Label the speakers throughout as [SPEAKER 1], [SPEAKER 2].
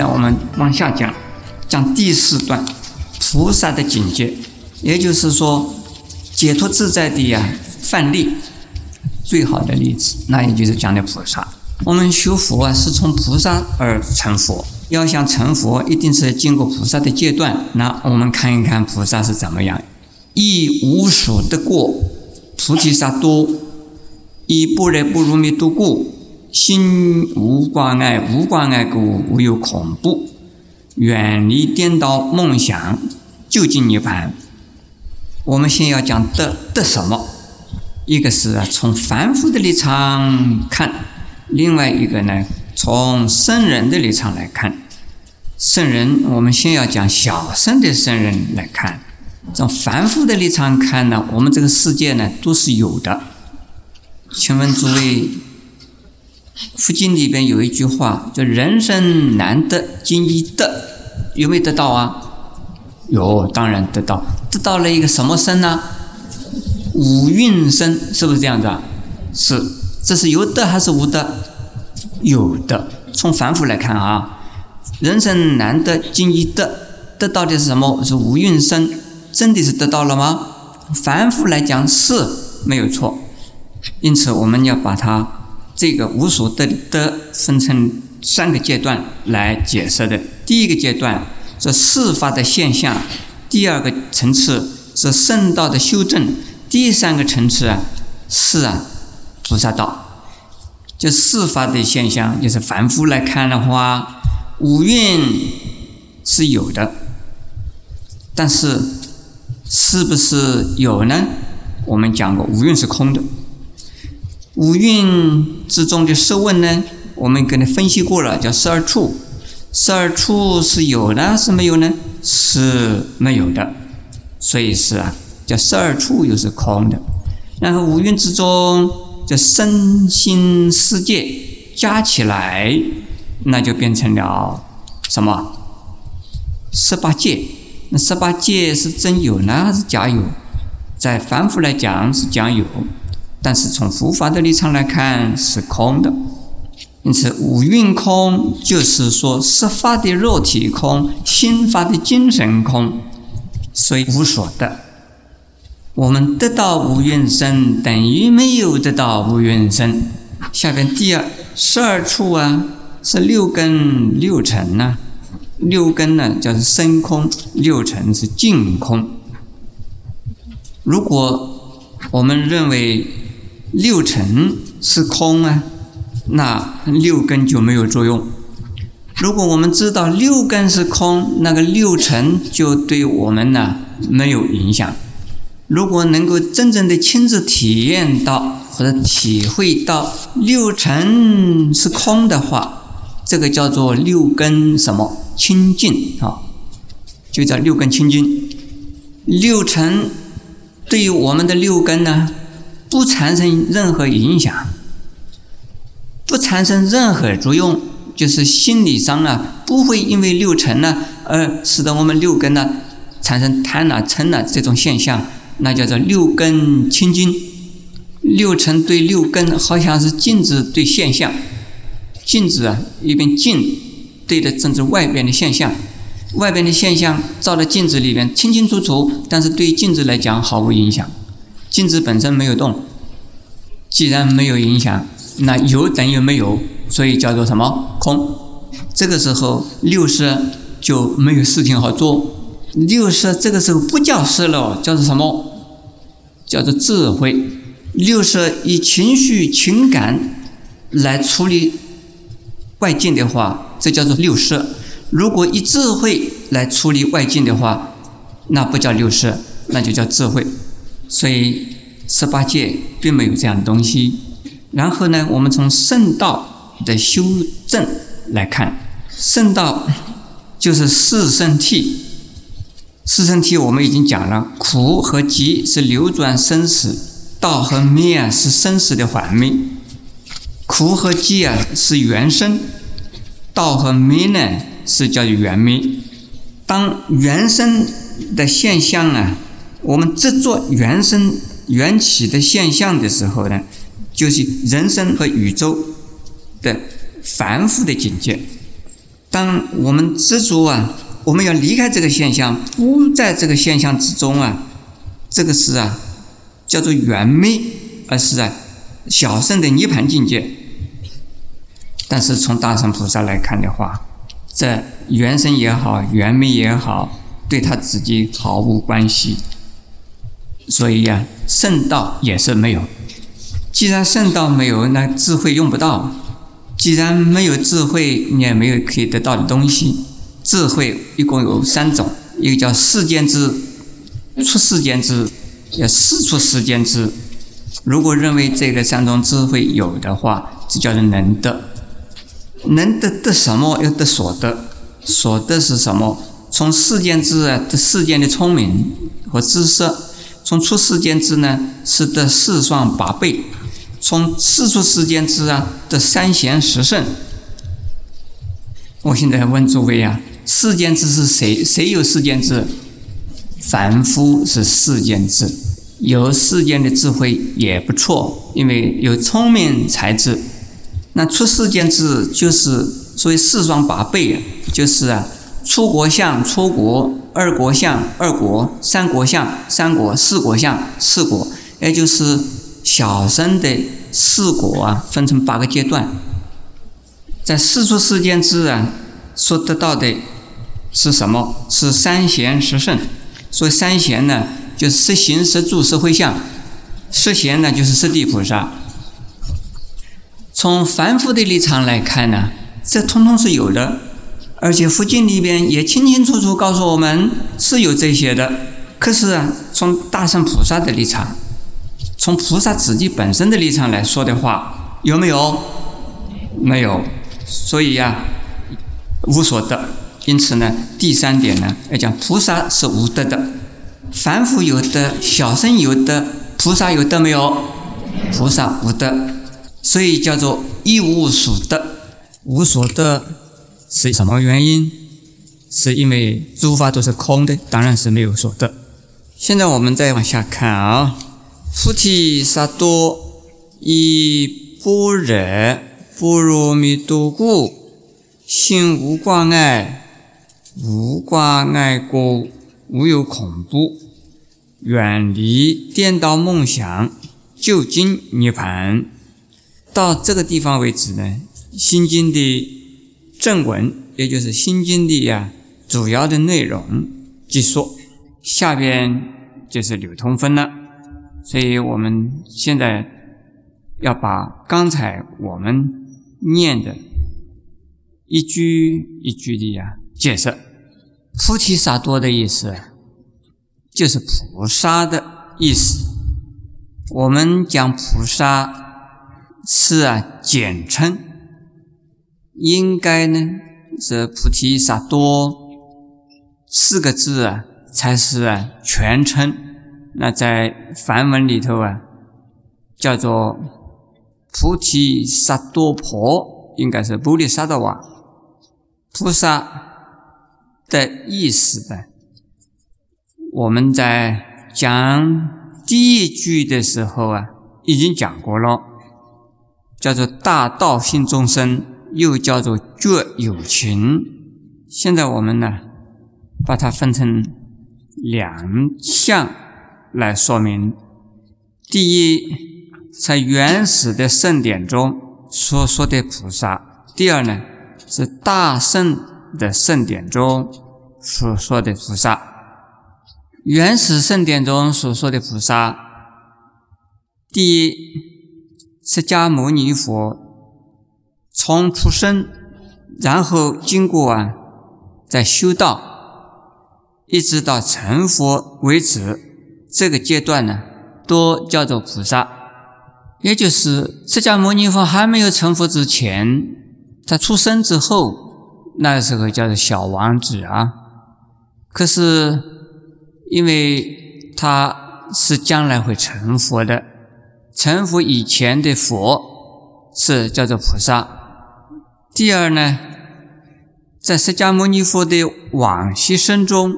[SPEAKER 1] 那我们往下讲，讲第四段菩萨的境界，也就是说解脱自在的呀范例，最好的例子，那也就是讲的菩萨。我们学佛啊，是从菩萨而成佛。要想成佛，一定是经过菩萨的阶段。那我们看一看菩萨是怎么样：以无所得过，菩提萨多；以般若波罗蜜多故，心无挂碍，无挂碍故，无有恐怖，远离颠倒梦想，究竟涅槃。我们先要讲得得什么？一个是啊，从凡夫的立场看；另外一个呢？从圣人的立场来看，圣人，我们先要讲小圣的圣人来看。从凡夫的立场看呢，我们这个世界呢都是有的。请问诸位，佛经里边有一句话叫“人生难得今已得”，有没有得到啊？有，当然得到。得到了一个什么生呢？五蕴生，是不是这样子啊？是，这是有得还是无得？有的，从凡夫来看啊，人生难得今已得，得到的是什么？是无蕴生，真的是得到了吗？凡夫来讲是没有错，因此我们要把它这个无所得的分成三个阶段来解释的。第一个阶段是事发的现象，第二个层次是圣道的修正，第三个层次啊是啊菩萨道。就事发的现象，就是凡夫来看的话，五蕴是有的，但是是不是有呢？我们讲过，五蕴是空的。五蕴之中的十问呢，我们跟你分析过了，叫十二处。十二处是有的，是没有呢？是没有的，所以是啊，叫十二处又是空的。然后五蕴之中。这身心世界加起来，那就变成了什么？十八界。那十八界是真有呢，还是假有？在凡夫来讲是讲有，但是从佛法的立场来看是空的。因此五蕴空，就是说十法的肉体空，心法的精神空，所以无所得。我们得到无蕴身，等于没有得到无蕴身。下边第二十二处啊，是六根六尘呐。六根呢，叫做生空；六尘是净空。如果我们认为六尘是空啊，那六根就没有作用。如果我们知道六根是空，那个六尘就对我们呢没有影响。如果能够真正的亲自体验到或者体会到六尘是空的话，这个叫做六根什么清净啊？就叫六根清净。六尘对于我们的六根呢，不产生任何影响，不产生任何作用，就是心理上啊，不会因为六尘呢而使得我们六根呢产生贪呐嗔呐这种现象。那叫做六根清净，六尘对六根好像是镜子对现象，镜子啊一边镜对的正是外边的现象，外边的现象照到镜子里边清清楚楚，但是对于镜子来讲毫无影响，镜子本身没有动，既然没有影响，那有等于没有，所以叫做什么空？这个时候六识就没有事情好做，六识这个时候不叫识了，叫做什么？叫做智慧，六识以情绪、情感来处理外境的话，这叫做六识。如果以智慧来处理外境的话，那不叫六识，那就叫智慧。所以十八界并没有这样的东西。然后呢，我们从圣道的修正来看，圣道就是四圣谛。四圣谛我们已经讲了，苦和集是流转生死，道和灭啊是生死的反面。苦和集啊是原生，道和灭呢是叫原灭。当原生的现象啊，我们执着原生缘起的现象的时候呢，就是人生和宇宙的繁复的境界。当我们知足啊，我们要离开这个现象，不在这个现象之中啊，这个是啊，叫做圆昧，而是啊，小圣的涅盘境界。但是从大乘菩萨来看的话，这原生也好，圆昧也好，对他自己毫无关系。所以呀，圣道也是没有。既然圣道没有，那智慧用不到。既然没有智慧，你也没有可以得到的东西。智慧一共有三种，一个叫世间之，出世间之，叫世出世间之。如果认为这个三种智慧有的话，这叫做能得。能得得什么？要得所得。所得是什么？从世间之啊，得世间的聪明和知识；从出世间之呢，是得四双八倍。从四处世间之啊得三贤十圣，我现在问诸位啊，世间之是谁？谁有世间之？凡夫是世间之，有世间的智慧也不错，因为有聪明才智。那出世间之就是所谓四双八倍，就是啊，出国相出国，二国相二国，三国相三国，四国相四国，也就是。小生的四果啊，分成八个阶段。在四出世间之啊，所得到的是什么？是三贤十圣。所以三贤呢，就是十行、十住、十会相；十贤呢，就是十地菩萨。从凡夫的立场来看呢，这通通是有的，而且佛经里边也清清楚楚告诉我们是有这些的。可是啊，从大圣菩萨的立场。从菩萨自己本身的立场来说的话，有没有？没有。所以呀，无所得。因此呢，第三点呢，要讲菩萨是无德的，凡夫有德，小圣有德，菩萨有德没有？菩萨无德，所以叫做一无所得。无所得是什么原因？是因为诸法都是空的，当然是没有所得。现在我们再往下看啊。菩提萨埵以般若波罗蜜多故，心无挂碍，无挂碍故，无有恐怖，远离颠倒梦想，究竟涅槃。到这个地方为止呢，《心经》的正文，也就是《心经》的呀主要的内容即说。下边就是流通分了。所以我们现在要把刚才我们念的一句一句的呀解释。菩提萨埵的意思就是菩萨的意思。我们讲菩萨是啊简称，应该呢是菩提萨埵四个字啊才是全称。那在梵文里头啊，叫做菩提萨埵婆，应该是菩提萨埵瓦菩萨的意思呢。我们在讲第一句的时候啊，已经讲过了，叫做大道心众生，又叫做觉有情。现在我们呢，把它分成两项。来说明，第一，在原始的圣典中所说的菩萨；第二呢，是大圣的圣典中所说的菩萨。原始圣典中所说的菩萨，第一，释迦牟尼佛从出生，然后经过啊，在修道，一直到成佛为止。这个阶段呢，都叫做菩萨，也就是释迦牟尼佛还没有成佛之前，他出生之后，那时候叫做小王子啊。可是因为他是将来会成佛的，成佛以前的佛是叫做菩萨。第二呢，在释迦牟尼佛的往昔生中，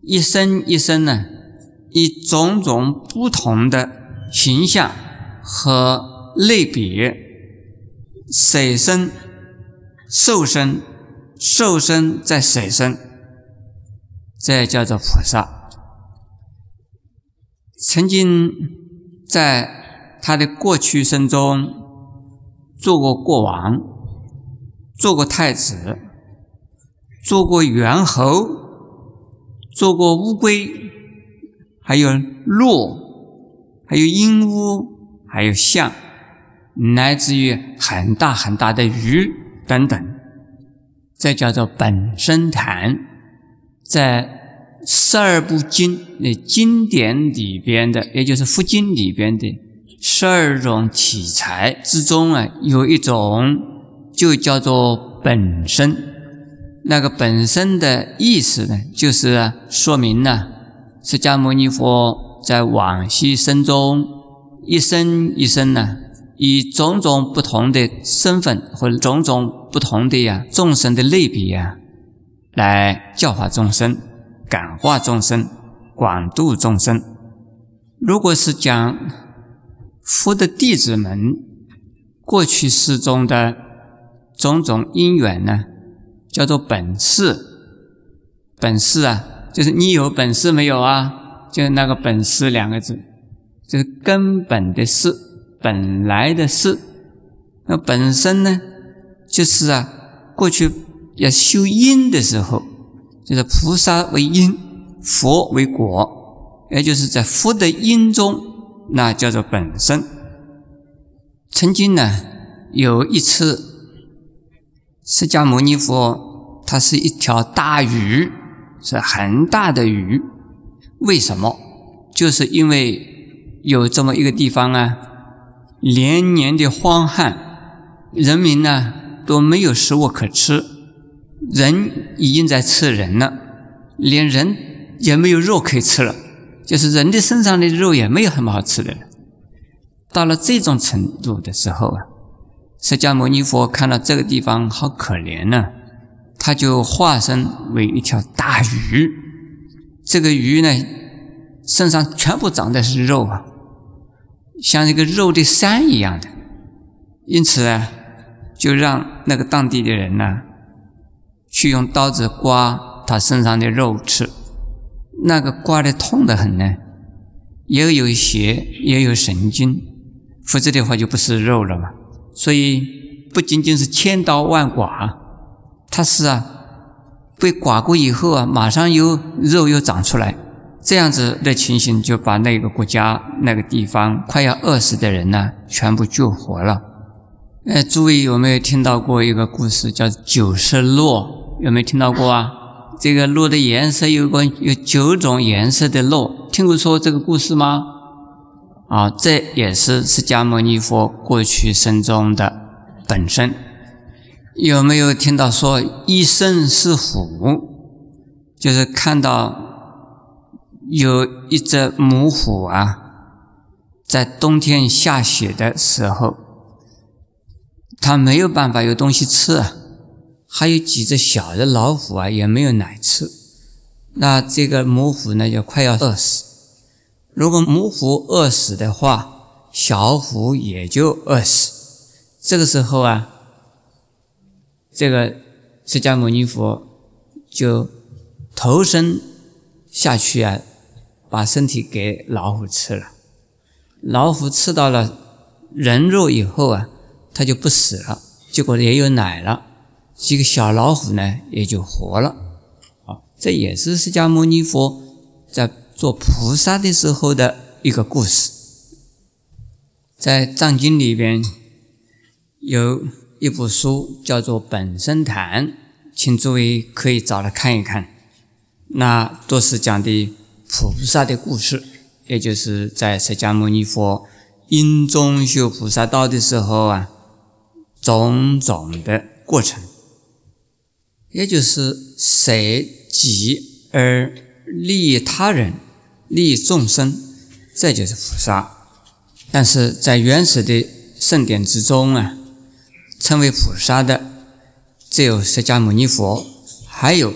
[SPEAKER 1] 一生一生呢。以种种不同的形象和类别，水生、兽生、受身在水身，这叫做菩萨。曾经在他的过去生中做过国王，做过太子，做过猿猴，做过乌龟，还有鹿，还有鹦鹉，还有象，来自于很大很大的鱼等等。这叫做本身坛，在。十二部经那经典里边的，也就是佛经里边的十二种题材之中啊，有一种就叫做本身。那个本身的意思呢，就是说明呢，释迦牟尼佛在往昔生中一生一生呢，以种种不同的身份或者种种不同的呀众生的类别呀，来教化众生。感化众生，广度众生。如果是讲佛的弟子们过去世中的种种因缘呢，叫做本事。本事啊，就是你有本事没有啊？就是那个本事两个字，就是根本的事，本来的事。那本身呢，就是啊，过去要修因的时候。就是菩萨为因，佛为果，也就是在佛的因中，那叫做本身。曾经呢，有一次，释迦牟尼佛他是一条大鱼，是很大的鱼。为什么？就是因为有这么一个地方啊，连年的荒旱，人民呢都没有食物可吃。人已经在吃人了，连人也没有肉可以吃了，就是人的身上的肉也没有什么好吃的了。到了这种程度的时候啊，释迦牟尼佛看到这个地方好可怜呢，他就化身为一条大鱼。这个鱼呢，身上全部长的是肉啊，像一个肉的山一样的。因此啊，就让那个当地的人呢。去用刀子刮他身上的肉吃，那个刮的痛得很呢，也有血，也有神经，否则的话就不是肉了嘛。所以不仅仅是千刀万剐，他是啊，被剐过以后啊，马上又肉又长出来，这样子的情形就把那个国家那个地方快要饿死的人呢，全部救活了。哎，诸位有没有听到过一个故事，叫九色鹿？有没有听到过啊？这个鹿的颜色有个有九种颜色的鹿，听过说这个故事吗？啊，这也是释迦牟尼佛过去生中的本身。有没有听到说一生是虎？就是看到有一只母虎啊，在冬天下雪的时候，它没有办法有东西吃啊。还有几只小的老虎啊，也没有奶吃，那这个母虎呢就快要饿死。如果母虎饿死的话，小虎也就饿死。这个时候啊，这个释迦牟尼佛就投身下去啊，把身体给老虎吃了。老虎吃到了人肉以后啊，它就不死了，结果也有奶了。几个小老虎呢，也就活了。啊，这也是释迦牟尼佛在做菩萨的时候的一个故事。在藏经里边有一部书叫做《本生坛》，请诸位可以找来看一看。那都是讲的菩萨的故事，也就是在释迦牟尼佛因中修菩萨道的时候啊，种种的过程。也就是舍己而利益他人、利益众生，这就是菩萨。但是在原始的圣典之中啊，称为菩萨的只有释迦牟尼佛，还有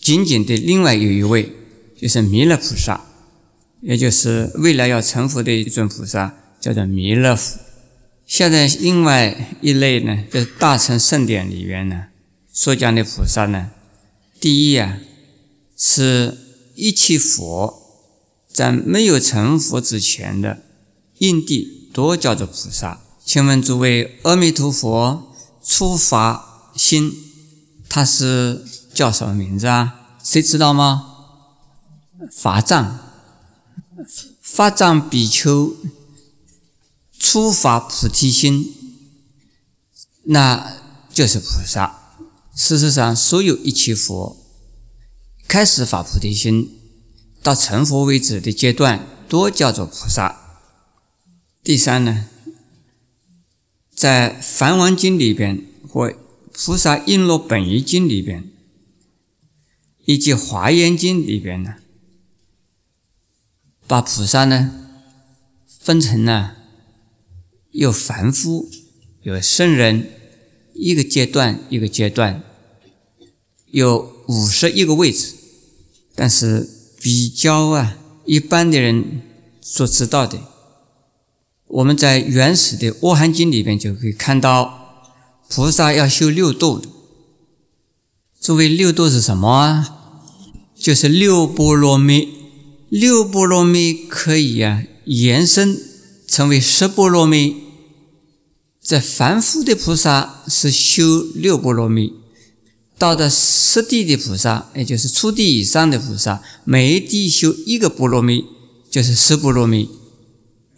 [SPEAKER 1] 仅仅的另外有一位，就是弥勒菩萨，也就是未来要成佛的一尊菩萨，叫做弥勒佛。现在另外一类呢，就是大乘圣典里边呢。所讲的菩萨呢，第一啊，是一切佛在没有成佛之前的因地都叫做菩萨。请问诸位，阿弥陀佛出发心，他是叫什么名字啊？谁知道吗？法藏，法藏比丘出发菩提心，那就是菩萨。事实上，所有一切佛开始发菩提心到成佛为止的阶段，都叫做菩萨。第三呢，在《梵王经》里边或《菩萨璎珞本愿经》里边，以及《华严经》里边呢，把菩萨呢分成了有凡夫，有圣人。一个阶段一个阶段，有五十一个位置，但是比较啊，一般的人所知道的，我们在原始的《阿含经》里边就可以看到，菩萨要修六度的。作为六度是什么啊？就是六波罗蜜，六波罗蜜可以啊延伸成为十波罗蜜。在凡夫的菩萨是修六波罗蜜，到的十地的菩萨，也就是初地以上的菩萨，每一地修一个波罗蜜，就是十波罗蜜，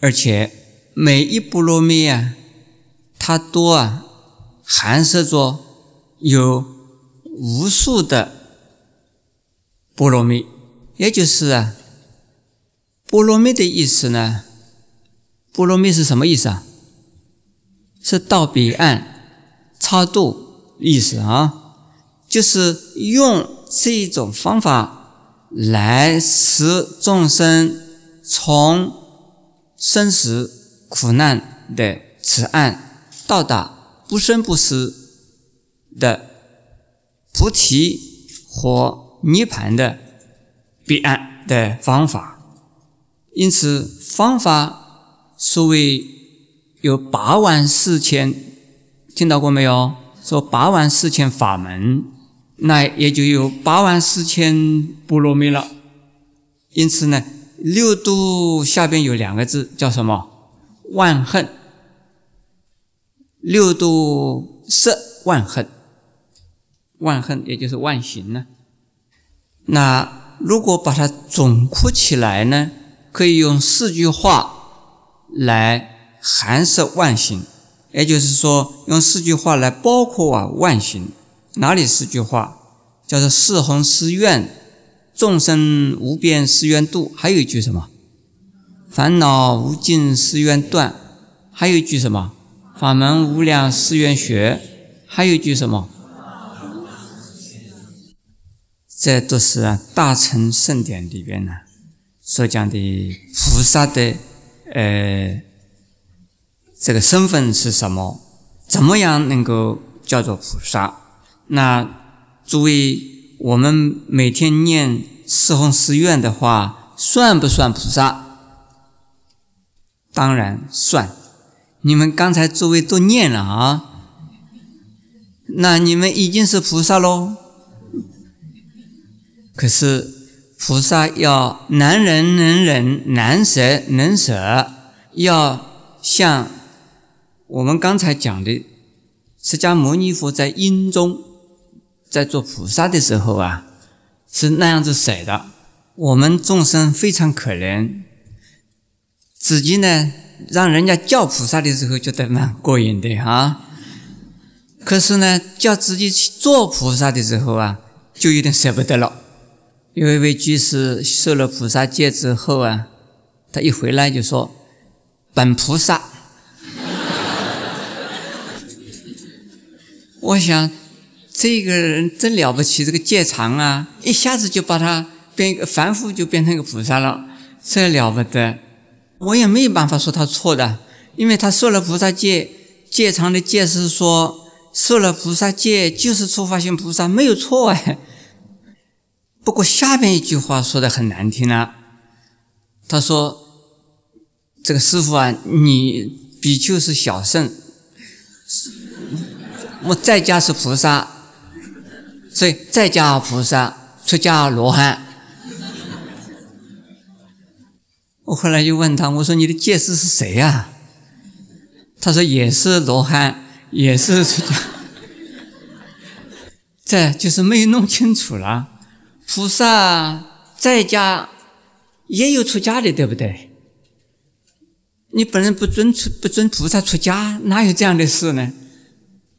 [SPEAKER 1] 而且每一波罗蜜啊，它多啊含摄着有无数的波罗蜜，也就是啊，波罗蜜的意思呢，波罗蜜是什么意思啊？是到彼岸超度意思啊，就是用这种方法来使众生从生死苦难的此岸到达不生不死的菩提或涅盘的彼岸的方法。因此，方法所谓。有八万四千，听到过没有？说八万四千法门，那也就有八万四千波罗蜜了。因此呢，六度下边有两个字，叫什么？万恨。六度摄万恨，万恨也就是万行呢。那如果把它总括起来呢，可以用四句话来。含摄万行，也就是说，用四句话来包括啊万行。哪里四句话？叫做四弘誓愿，众生无边誓愿度。还有一句什么？烦恼无尽誓愿断。还有一句什么？法门无量誓愿学。还有一句什么？这都是啊大乘圣典里边呢所讲的菩萨的呃。这个身份是什么？怎么样能够叫做菩萨？那诸位，我们每天念四弘誓愿的话，算不算菩萨？当然算。你们刚才诸位都念了啊，那你们已经是菩萨喽。可是菩萨要难忍能忍，难舍能舍，要像。我们刚才讲的，释迦牟尼佛在因中在做菩萨的时候啊，是那样子舍的。我们众生非常可怜，自己呢让人家叫菩萨的时候觉得蛮过瘾的啊，可是呢叫自己去做菩萨的时候啊，就有点舍不得了。有一位居士受了菩萨戒之后啊，他一回来就说：“本菩萨。” 我想，这个人真了不起，这个戒长啊，一下子就把他变一个凡夫，就变成一个菩萨了，这了不得。我也没有办法说他错的，因为他受了菩萨戒，戒长的戒是说受了菩萨戒就是出发性菩萨，没有错哎。不过下边一句话说的很难听啊，他说：“这个师傅啊，你比丘是小圣。”我在家是菩萨，所以在家菩萨，出家罗汉。我后来就问他，我说你的戒师是谁呀？他说也是罗汉，也是出家。这就是没有弄清楚了。菩萨在家也有出家的，对不对？你本人不尊出不尊菩萨出家，哪有这样的事呢？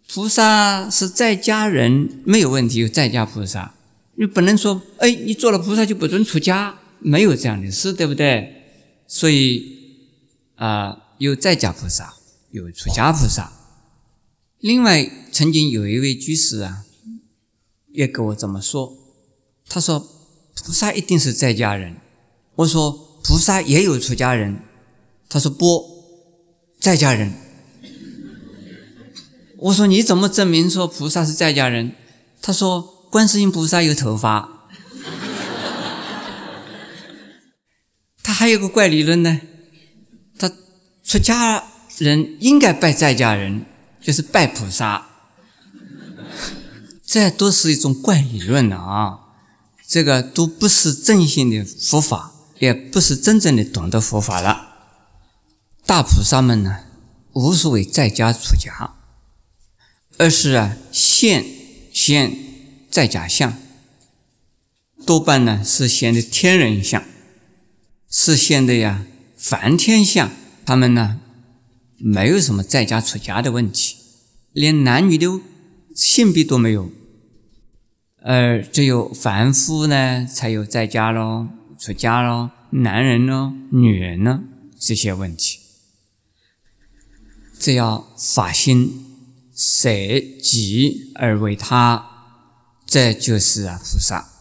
[SPEAKER 1] 菩萨是在家人，没有问题，有在家菩萨。你不能说，哎，你做了菩萨就不准出家，没有这样的事，对不对？所以啊，有在家菩萨，有出家菩萨。另外，曾经有一位居士啊，也跟我这么说，他说菩萨一定是在家人。我说菩萨也有出家人。他说不，在家人。我说你怎么证明说菩萨是在家人？他说观世音菩萨有头发。他还有个怪理论呢，他出家人应该拜在家人，就是拜菩萨。这都是一种怪理论啊！这个都不是正信的佛法，也不是真正的懂得佛法了。大菩萨们呢，无所谓在家出家，而是啊现现在家相，多半呢是现的天人相，是现的呀凡天相。他们呢没有什么在家出家的问题，连男女的性别都没有，而只有凡夫呢才有在家喽、出家喽、男人喽、女人呢这些问题。只要法心舍己而为他，这就是啊菩萨。